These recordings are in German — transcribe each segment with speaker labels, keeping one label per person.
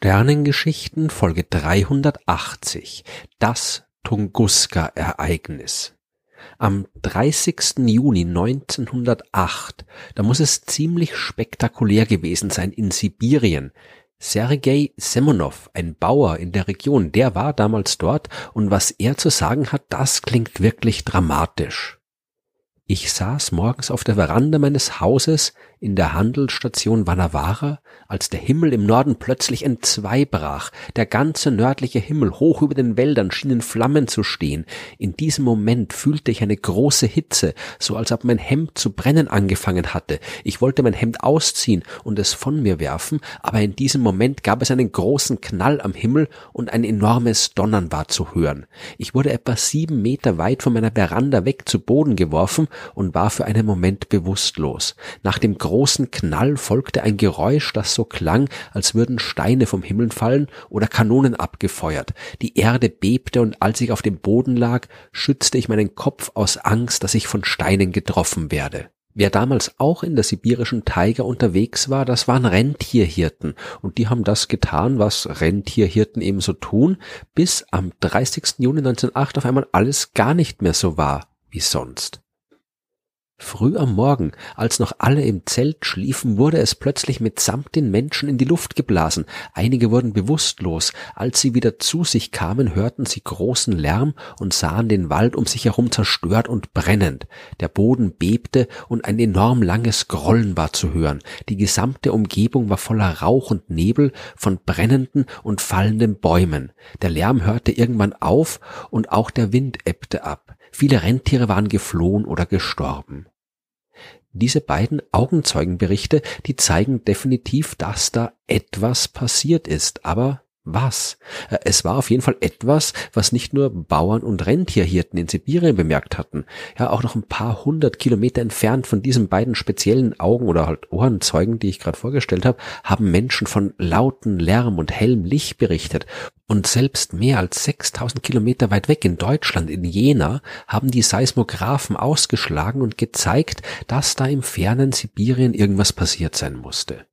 Speaker 1: Sternengeschichten Folge 380 Das Tunguska-Ereignis Am 30. Juni 1908, da muss es ziemlich spektakulär gewesen sein in Sibirien. Sergei Semonov, ein Bauer in der Region, der war damals dort und was er zu sagen hat, das klingt wirklich dramatisch. Ich saß morgens auf der Veranda meines Hauses in der Handelsstation Vanavara, als der Himmel im Norden plötzlich entzweibrach. Der ganze nördliche Himmel hoch über den Wäldern schien in Flammen zu stehen. In diesem Moment fühlte ich eine große Hitze, so als ob mein Hemd zu brennen angefangen hatte. Ich wollte mein Hemd ausziehen und es von mir werfen, aber in diesem Moment gab es einen großen Knall am Himmel und ein enormes Donnern war zu hören. Ich wurde etwa sieben Meter weit von meiner Veranda weg zu Boden geworfen und war für einen Moment bewusstlos. Nach dem großen Knall folgte ein Geräusch, das so klang, als würden Steine vom Himmel fallen oder Kanonen abgefeuert. Die Erde bebte und als ich auf dem Boden lag, schützte ich meinen Kopf aus Angst, dass ich von Steinen getroffen werde. Wer damals auch in der sibirischen Taiga unterwegs war, das waren Rentierhirten. Und die haben das getan, was Rentierhirten eben so tun, bis am 30. Juni 1908 auf einmal alles gar nicht mehr so war wie sonst. Früh am Morgen, als noch alle im Zelt schliefen, wurde es plötzlich mitsamt den Menschen in die Luft geblasen. Einige wurden bewusstlos. Als sie wieder zu sich kamen, hörten sie großen Lärm und sahen den Wald um sich herum zerstört und brennend. Der Boden bebte und ein enorm langes Grollen war zu hören. Die gesamte Umgebung war voller Rauch und Nebel von brennenden und fallenden Bäumen. Der Lärm hörte irgendwann auf und auch der Wind ebbte ab. Viele Rentiere waren geflohen oder gestorben. Diese beiden Augenzeugenberichte, die zeigen definitiv, dass da etwas passiert ist, aber was? Äh, es war auf jeden Fall etwas, was nicht nur Bauern und Rentierhirten in Sibirien bemerkt hatten. Ja, auch noch ein paar hundert Kilometer entfernt von diesen beiden speziellen Augen oder halt Ohrenzeugen, die ich gerade vorgestellt habe, haben Menschen von lauten Lärm und hellem Licht berichtet. Und selbst mehr als 6000 Kilometer weit weg in Deutschland, in Jena, haben die Seismographen ausgeschlagen und gezeigt, dass da im fernen Sibirien irgendwas passiert sein musste.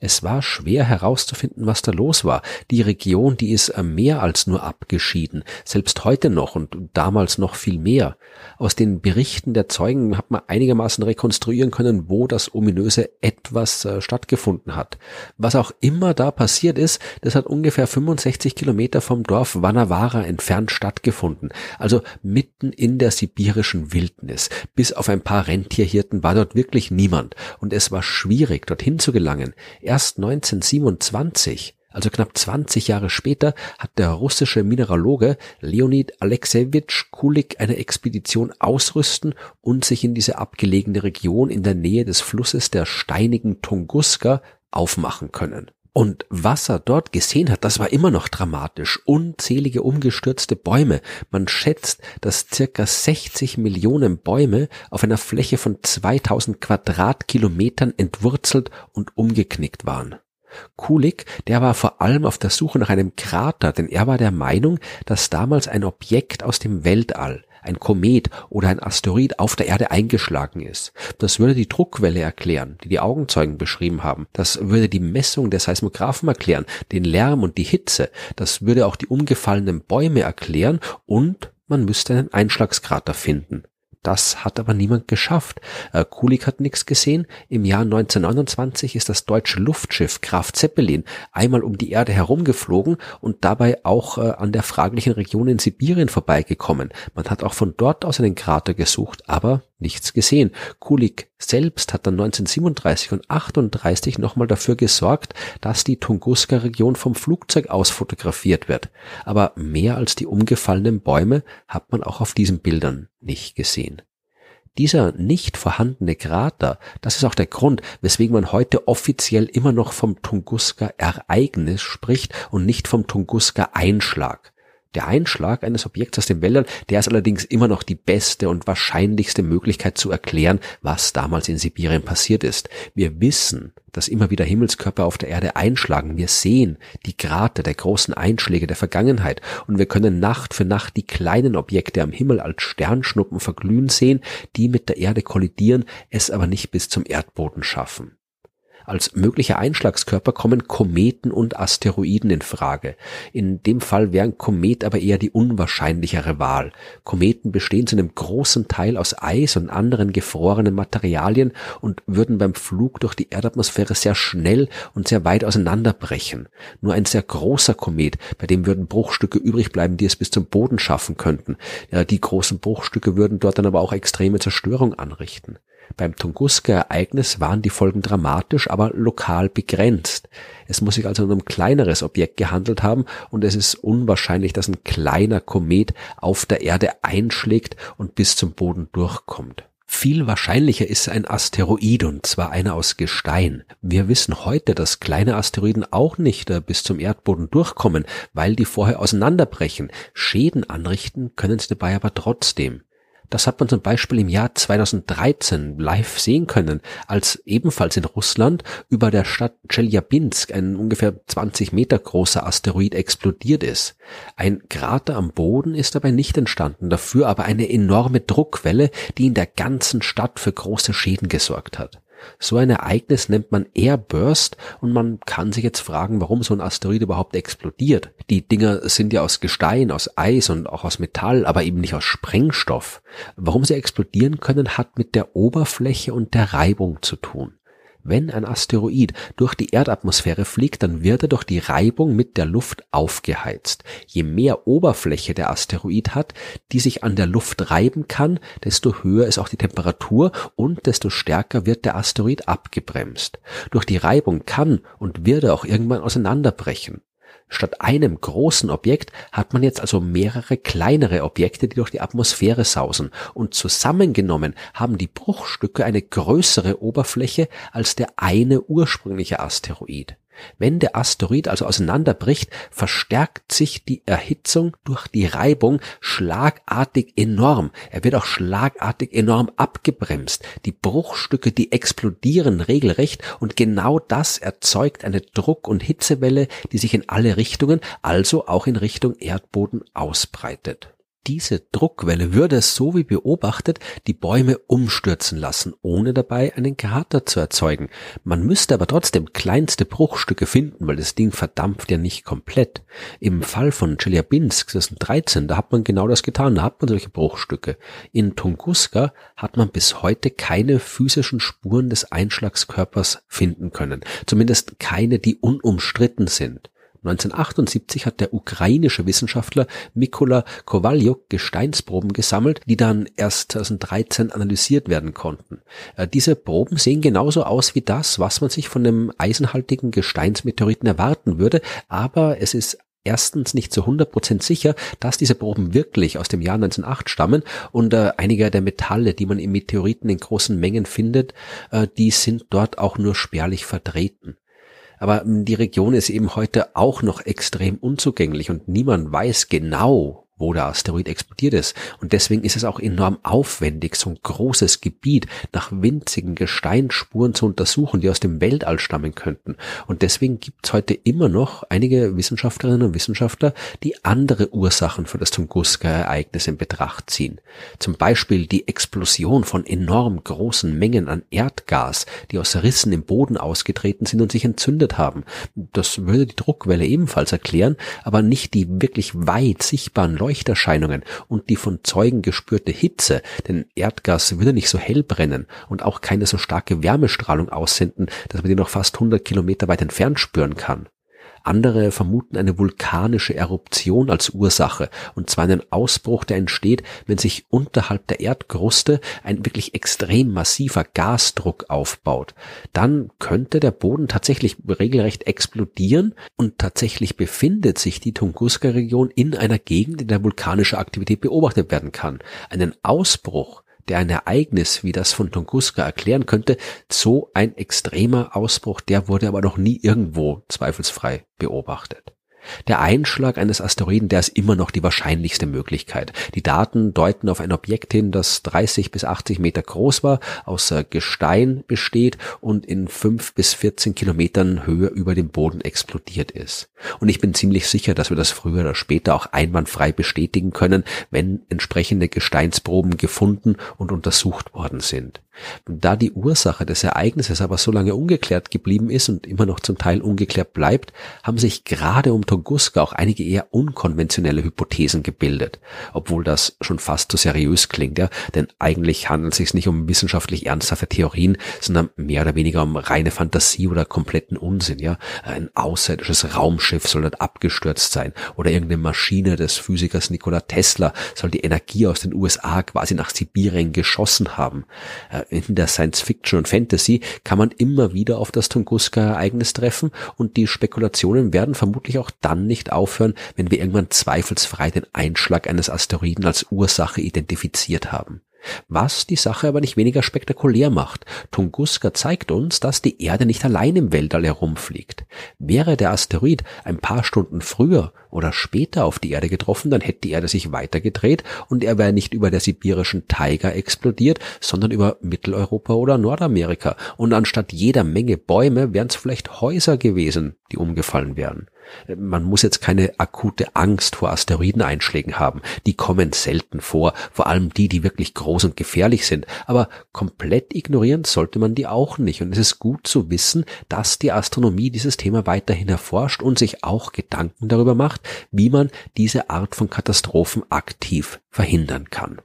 Speaker 1: Es war schwer herauszufinden, was da los war. Die Region, die ist äh, mehr als nur abgeschieden, selbst heute noch und damals noch viel mehr. Aus den Berichten der Zeugen hat man einigermaßen rekonstruieren können, wo das ominöse etwas äh, stattgefunden hat. Was auch immer da passiert ist, das hat ungefähr 65 Kilometer vom Dorf Vanavara entfernt stattgefunden, also mitten in der sibirischen Wildnis. Bis auf ein paar Rentierhirten war dort wirklich niemand und es war schwierig, dorthin zu gelangen. Erst 1927, also knapp 20 Jahre später, hat der russische Mineraloge Leonid Alexejewitsch Kulik eine Expedition ausrüsten und sich in diese abgelegene Region in der Nähe des Flusses der steinigen Tunguska aufmachen können. Und was er dort gesehen hat, das war immer noch dramatisch. Unzählige umgestürzte Bäume. Man schätzt, dass circa 60 Millionen Bäume auf einer Fläche von 2000 Quadratkilometern entwurzelt und umgeknickt waren. Kulik, der war vor allem auf der Suche nach einem Krater, denn er war der Meinung, dass damals ein Objekt aus dem Weltall, ein Komet oder ein Asteroid auf der Erde eingeschlagen ist. Das würde die Druckwelle erklären, die die Augenzeugen beschrieben haben. Das würde die Messung der Seismographen erklären, den Lärm und die Hitze. Das würde auch die umgefallenen Bäume erklären und man müsste einen Einschlagskrater finden. Das hat aber niemand geschafft. Äh, Kulik hat nichts gesehen. Im Jahr 1929 ist das deutsche Luftschiff Graf Zeppelin einmal um die Erde herumgeflogen und dabei auch äh, an der fraglichen Region in Sibirien vorbeigekommen. Man hat auch von dort aus einen Krater gesucht, aber nichts gesehen. Kulik selbst hat dann 1937 und 38 nochmal dafür gesorgt, dass die Tunguska-Region vom Flugzeug aus fotografiert wird. Aber mehr als die umgefallenen Bäume hat man auch auf diesen Bildern nicht gesehen. Dieser nicht vorhandene Krater, das ist auch der Grund, weswegen man heute offiziell immer noch vom Tunguska-Ereignis spricht und nicht vom Tunguska-Einschlag. Der Einschlag eines Objekts aus dem Weltall, der ist allerdings immer noch die beste und wahrscheinlichste Möglichkeit zu erklären, was damals in Sibirien passiert ist. Wir wissen, dass immer wieder Himmelskörper auf der Erde einschlagen. Wir sehen die Krater der großen Einschläge der Vergangenheit und wir können Nacht für Nacht die kleinen Objekte am Himmel als Sternschnuppen verglühen sehen, die mit der Erde kollidieren, es aber nicht bis zum Erdboden schaffen. Als möglicher Einschlagskörper kommen Kometen und Asteroiden in Frage. In dem Fall wären Komet aber eher die unwahrscheinlichere Wahl. Kometen bestehen zu einem großen Teil aus Eis und anderen gefrorenen Materialien und würden beim Flug durch die Erdatmosphäre sehr schnell und sehr weit auseinanderbrechen. Nur ein sehr großer Komet, bei dem würden Bruchstücke übrig bleiben, die es bis zum Boden schaffen könnten. Ja, die großen Bruchstücke würden dort dann aber auch extreme Zerstörung anrichten. Beim Tunguska-Ereignis waren die Folgen dramatisch, aber lokal begrenzt. Es muss sich also um ein kleineres Objekt gehandelt haben und es ist unwahrscheinlich, dass ein kleiner Komet auf der Erde einschlägt und bis zum Boden durchkommt. Viel wahrscheinlicher ist ein Asteroid und zwar einer aus Gestein. Wir wissen heute, dass kleine Asteroiden auch nicht äh, bis zum Erdboden durchkommen, weil die vorher auseinanderbrechen. Schäden anrichten können sie dabei aber trotzdem. Das hat man zum Beispiel im Jahr 2013 live sehen können, als ebenfalls in Russland über der Stadt Chelyabinsk ein ungefähr 20 Meter großer Asteroid explodiert ist. Ein Krater am Boden ist dabei nicht entstanden, dafür aber eine enorme Druckwelle, die in der ganzen Stadt für große Schäden gesorgt hat. So ein Ereignis nennt man Airburst und man kann sich jetzt fragen, warum so ein Asteroid überhaupt explodiert. Die Dinger sind ja aus Gestein, aus Eis und auch aus Metall, aber eben nicht aus Sprengstoff. Warum sie explodieren können, hat mit der Oberfläche und der Reibung zu tun. Wenn ein Asteroid durch die Erdatmosphäre fliegt, dann wird er durch die Reibung mit der Luft aufgeheizt. Je mehr Oberfläche der Asteroid hat, die sich an der Luft reiben kann, desto höher ist auch die Temperatur und desto stärker wird der Asteroid abgebremst. Durch die Reibung kann und wird er auch irgendwann auseinanderbrechen. Statt einem großen Objekt hat man jetzt also mehrere kleinere Objekte, die durch die Atmosphäre sausen. Und zusammengenommen haben die Bruchstücke eine größere Oberfläche als der eine ursprüngliche Asteroid. Wenn der Asteroid also auseinanderbricht, verstärkt sich die Erhitzung durch die Reibung schlagartig enorm. Er wird auch schlagartig enorm abgebremst. Die Bruchstücke, die explodieren regelrecht und genau das erzeugt eine Druck- und Hitzewelle, die sich in alle Richtungen, also auch in Richtung Erdboden ausbreitet diese Druckwelle würde, so wie beobachtet, die Bäume umstürzen lassen, ohne dabei einen Krater zu erzeugen. Man müsste aber trotzdem kleinste Bruchstücke finden, weil das Ding verdampft ja nicht komplett. Im Fall von Chelyabinsk 2013, da hat man genau das getan, da hat man solche Bruchstücke. In Tunguska hat man bis heute keine physischen Spuren des Einschlagskörpers finden können. Zumindest keine, die unumstritten sind. 1978 hat der ukrainische Wissenschaftler Mikola Kowaljuk Gesteinsproben gesammelt, die dann erst 2013 analysiert werden konnten. Äh, diese Proben sehen genauso aus wie das, was man sich von einem eisenhaltigen Gesteinsmeteoriten erwarten würde, aber es ist erstens nicht zu 100% sicher, dass diese Proben wirklich aus dem Jahr 1908 stammen und äh, einige der Metalle, die man im Meteoriten in großen Mengen findet, äh, die sind dort auch nur spärlich vertreten. Aber die Region ist eben heute auch noch extrem unzugänglich und niemand weiß genau, wo der Asteroid explodiert ist. Und deswegen ist es auch enorm aufwendig, so ein großes Gebiet nach winzigen Gesteinsspuren zu untersuchen, die aus dem Weltall stammen könnten. Und deswegen gibt es heute immer noch einige Wissenschaftlerinnen und Wissenschaftler, die andere Ursachen für das Tunguska-Ereignis in Betracht ziehen. Zum Beispiel die Explosion von enorm großen Mengen an Erdgas, die aus Rissen im Boden ausgetreten sind und sich entzündet haben. Das würde die Druckwelle ebenfalls erklären, aber nicht die wirklich weit sichtbaren Leuchterscheinungen und die von Zeugen gespürte Hitze, denn Erdgas würde nicht so hell brennen und auch keine so starke Wärmestrahlung aussenden, dass man die noch fast 100 Kilometer weit entfernt spüren kann. Andere vermuten eine vulkanische Eruption als Ursache, und zwar einen Ausbruch, der entsteht, wenn sich unterhalb der Erdkruste ein wirklich extrem massiver Gasdruck aufbaut. Dann könnte der Boden tatsächlich regelrecht explodieren und tatsächlich befindet sich die Tunguska-Region in einer Gegend, in der vulkanische Aktivität beobachtet werden kann. Einen Ausbruch der ein Ereignis wie das von Tunguska erklären könnte, so ein extremer Ausbruch, der wurde aber noch nie irgendwo zweifelsfrei beobachtet. Der Einschlag eines Asteroiden, der ist immer noch die wahrscheinlichste Möglichkeit. Die Daten deuten auf ein Objekt hin, das 30 bis 80 Meter groß war, aus Gestein besteht und in 5 bis 14 Kilometern Höhe über dem Boden explodiert ist. Und ich bin ziemlich sicher, dass wir das früher oder später auch einwandfrei bestätigen können, wenn entsprechende Gesteinsproben gefunden und untersucht worden sind. Da die Ursache des Ereignisses aber so lange ungeklärt geblieben ist und immer noch zum Teil ungeklärt bleibt, haben sich gerade um Tunguska auch einige eher unkonventionelle Hypothesen gebildet, obwohl das schon fast zu seriös klingt, ja, denn eigentlich handelt es sich nicht um wissenschaftlich ernsthafte Theorien, sondern mehr oder weniger um reine Fantasie oder kompletten Unsinn, ja. Ein außerirdisches Raumschiff soll dort abgestürzt sein oder irgendeine Maschine des Physikers Nikola Tesla soll die Energie aus den USA quasi nach Sibirien geschossen haben. Äh, in der Science Fiction und Fantasy kann man immer wieder auf das Tunguska-Ereignis treffen und die Spekulationen werden vermutlich auch dann nicht aufhören, wenn wir irgendwann zweifelsfrei den Einschlag eines Asteroiden als Ursache identifiziert haben. Was die Sache aber nicht weniger spektakulär macht. Tunguska zeigt uns, dass die Erde nicht allein im Weltall herumfliegt. Wäre der Asteroid ein paar Stunden früher oder später auf die Erde getroffen, dann hätte die Erde sich weitergedreht und er wäre nicht über der sibirischen Taiga explodiert, sondern über Mitteleuropa oder Nordamerika. Und anstatt jeder Menge Bäume wären es vielleicht Häuser gewesen, die umgefallen wären. Man muss jetzt keine akute Angst vor Asteroideneinschlägen haben. Die kommen selten vor, vor allem die, die wirklich groß und gefährlich sind. Aber komplett ignorieren sollte man die auch nicht. Und es ist gut zu wissen, dass die Astronomie dieses Thema weiterhin erforscht und sich auch Gedanken darüber macht, wie man diese Art von Katastrophen aktiv verhindern kann.